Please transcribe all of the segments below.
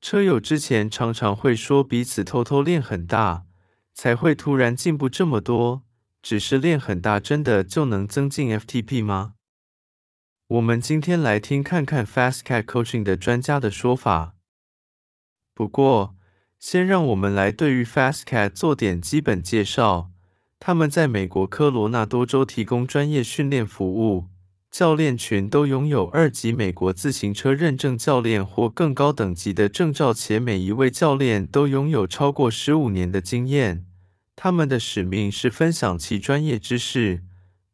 车友之前常常会说彼此偷偷练很大，才会突然进步这么多。只是练很大，真的就能增进 FTP 吗？我们今天来听看看 Fast Cat Coaching 的专家的说法。不过，先让我们来对于 Fast Cat 做点基本介绍。他们在美国科罗纳多州提供专业训练服务，教练群都拥有二级美国自行车认证教练或更高等级的证照，且每一位教练都拥有超过十五年的经验。他们的使命是分享其专业知识，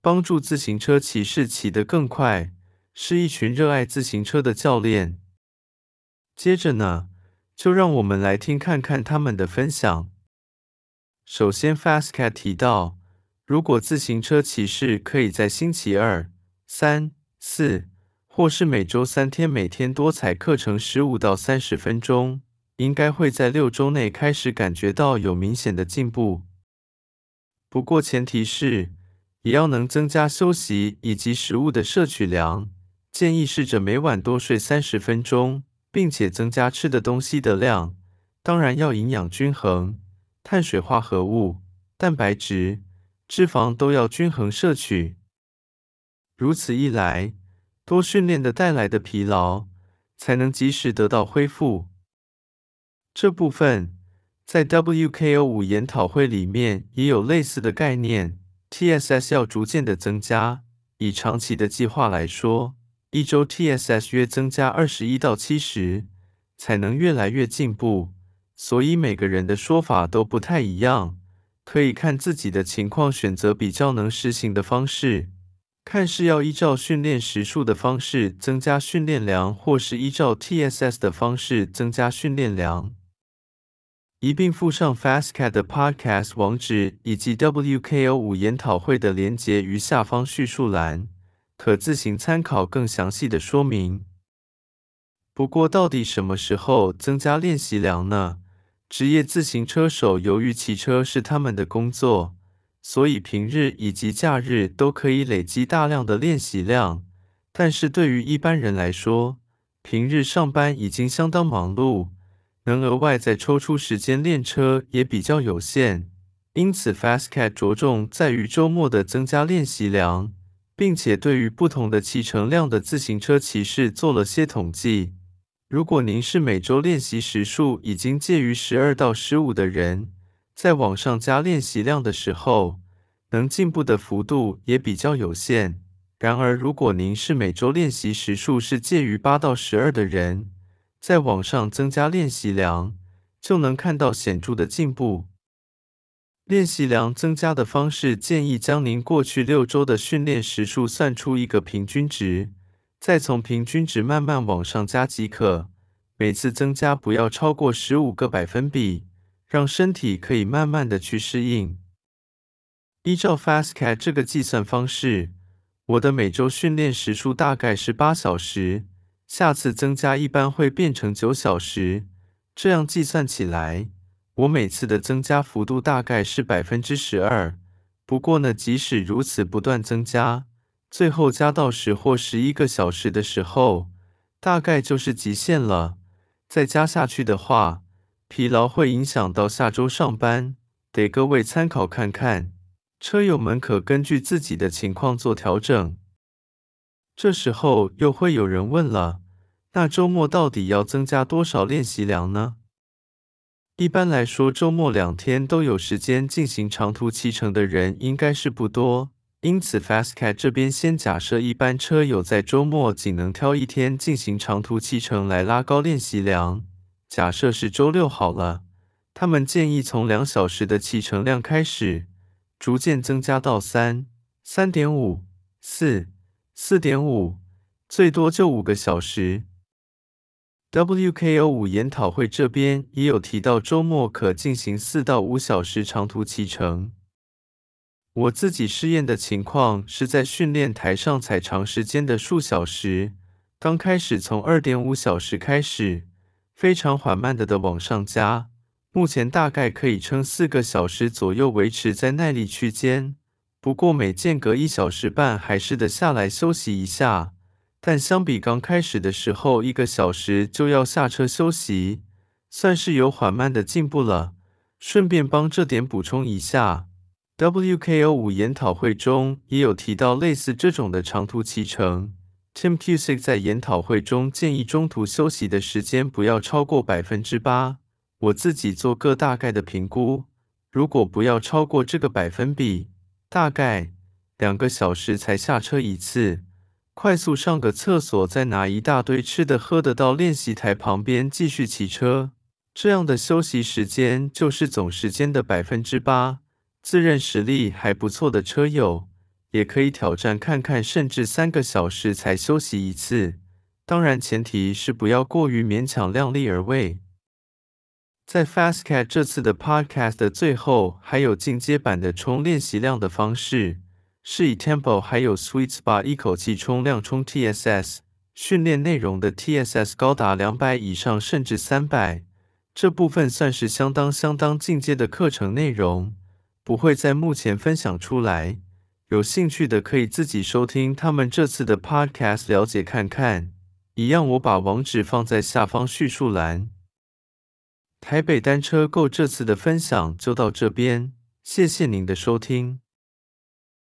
帮助自行车骑士骑得更快，是一群热爱自行车的教练。接着呢，就让我们来听看看他们的分享。首先，FasCat 提到，如果自行车骑士可以在星期二、三、四，或是每周三天，每天多踩课程十五到三十分钟，应该会在六周内开始感觉到有明显的进步。不过，前提是也要能增加休息以及食物的摄取量。建议试着每晚多睡三十分钟，并且增加吃的东西的量，当然要营养均衡。碳水化合物、蛋白质、脂肪都要均衡摄取。如此一来，多训练的带来的疲劳才能及时得到恢复。这部分在 WKO 五研讨会里面也有类似的概念。TSS 要逐渐的增加，以长期的计划来说，一周 TSS 约增加二十一到七十，才能越来越进步。所以每个人的说法都不太一样，可以看自己的情况选择比较能实行的方式，看是要依照训练时数的方式增加训练量，或是依照 TSS 的方式增加训练量。一并附上 Fast Cat 的 Podcast 网址以及 WKO 五研讨会的连结于下方叙述栏，可自行参考更详细的说明。不过，到底什么时候增加练习量呢？职业自行车手由于骑车是他们的工作，所以平日以及假日都可以累积大量的练习量。但是对于一般人来说，平日上班已经相当忙碌，能额外再抽出时间练车也比较有限。因此，Fast Cat 着重在于周末的增加练习量，并且对于不同的骑乘量的自行车骑士做了些统计。如果您是每周练习时数已经介于十二到十五的人，在往上加练习量的时候，能进步的幅度也比较有限。然而，如果您是每周练习时数是介于八到十二的人，在往上增加练习量，就能看到显著的进步。练习量增加的方式，建议将您过去六周的训练时数算出一个平均值。再从平均值慢慢往上加即可，每次增加不要超过十五个百分比，让身体可以慢慢的去适应。依照 Fast Cat 这个计算方式，我的每周训练时数大概是八小时，下次增加一般会变成九小时。这样计算起来，我每次的增加幅度大概是百分之十二。不过呢，即使如此不断增加。最后加到十或十一个小时的时候，大概就是极限了。再加下去的话，疲劳会影响到下周上班，得各位参考看看。车友们可根据自己的情况做调整。这时候又会有人问了：那周末到底要增加多少练习量呢？一般来说，周末两天都有时间进行长途骑乘的人应该是不多。因此 Fast Cat 这边先假设一般车友在周末仅能挑一天进行长途骑乘来拉高练习量。假设是周六好了，他们建议从两小时的骑乘量开始，逐渐增加到三、三点五、四、四点五，最多就五个小时。WKO 五研讨会这边也有提到，周末可进行四到五小时长途骑乘。我自己试验的情况是在训练台上踩长时间的数小时，刚开始从二点五小时开始，非常缓慢的的往上加，目前大概可以撑四个小时左右，维持在耐力区间。不过每间隔一小时半还是得下来休息一下，但相比刚开始的时候一个小时就要下车休息，算是有缓慢的进步了。顺便帮这点补充一下，WKO 五研讨会中也有提到类似这种的长途骑乘。Tim Cusick 在研讨会中建议中途休息的时间不要超过百分之八。我自己做个大概的评估，如果不要超过这个百分比，大概两个小时才下车一次，快速上个厕所，再拿一大堆吃的喝的到练习台旁边继续骑车。这样的休息时间就是总时间的百分之八。自认实力还不错的车友，也可以挑战看看，甚至三个小时才休息一次。当然，前提是不要过于勉强量力而为。在 Fast Cat 这次的 Podcast 的最后，还有进阶版的冲练习量的方式，是以 Tempo 还有 Sweet Spot 一口气冲量冲 TSS，训练内容的 TSS 高达两百以上，甚至三百。这部分算是相当相当进阶的课程内容，不会在目前分享出来。有兴趣的可以自己收听他们这次的 Podcast 了解看看。一样，我把网址放在下方叙述栏。台北单车购这次的分享就到这边，谢谢您的收听。